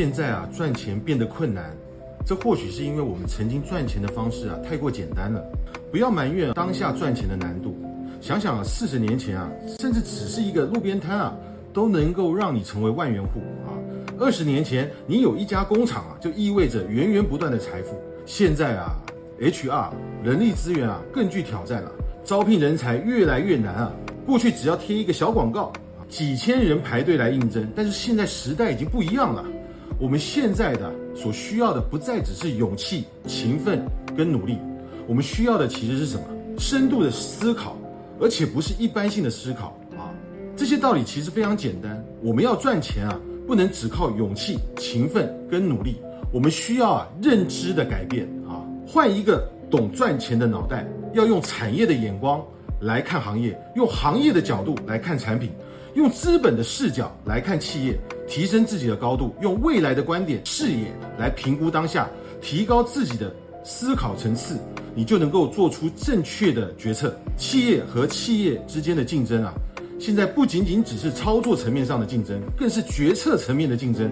现在啊，赚钱变得困难，这或许是因为我们曾经赚钱的方式啊太过简单了。不要埋怨当下赚钱的难度，想想啊，四十年前啊，甚至只是一个路边摊啊，都能够让你成为万元户啊。二十年前，你有一家工厂啊，就意味着源源不断的财富。现在啊，HR 人力资源啊更具挑战了，招聘人才越来越难啊。过去只要贴一个小广告。几千人排队来应征，但是现在时代已经不一样了。我们现在的所需要的不再只是勇气、勤奋跟努力，我们需要的其实是什么？深度的思考，而且不是一般性的思考啊。这些道理其实非常简单。我们要赚钱啊，不能只靠勇气、勤奋跟努力，我们需要啊认知的改变啊，换一个懂赚钱的脑袋，要用产业的眼光来看行业，用行业的角度来看产品。用资本的视角来看企业，提升自己的高度；用未来的观点视野来评估当下，提高自己的思考层次，你就能够做出正确的决策。企业和企业之间的竞争啊，现在不仅仅只是操作层面上的竞争，更是决策层面的竞争。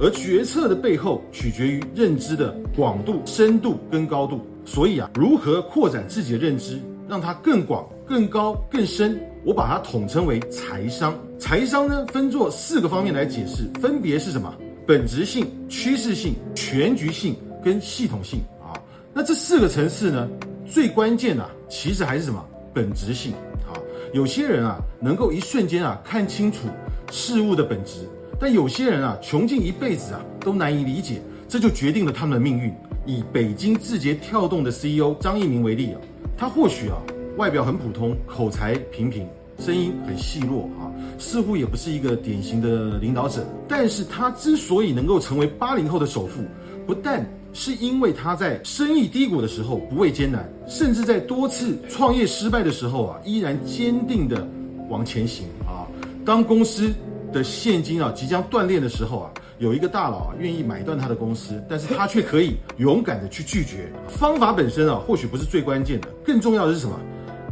而决策的背后取决于认知的广度、深度跟高度。所以啊，如何扩展自己的认知，让它更广、更高、更深？我把它统称为财商。财商呢，分作四个方面来解释，分别是什么？本质性、趋势性、全局性跟系统性啊。那这四个层次呢，最关键的其实还是什么？本质性啊。有些人啊，能够一瞬间啊看清楚事物的本质，但有些人啊，穷尽一辈子啊都难以理解，这就决定了他们的命运。以北京字节跳动的 CEO 张一鸣为例啊，他或许啊外表很普通，口才平平。声音很细弱啊，似乎也不是一个典型的领导者。但是他之所以能够成为八零后的首富，不但是因为他在生意低谷的时候不畏艰难，甚至在多次创业失败的时候啊，依然坚定的往前行啊。当公司的现金啊即将断裂的时候啊，有一个大佬啊愿意买断他的公司，但是他却可以勇敢的去拒绝。方法本身啊或许不是最关键的，更重要的是什么？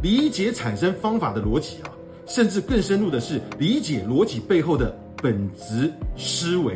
理解产生方法的逻辑啊。甚至更深入的是理解逻辑背后的本质思维。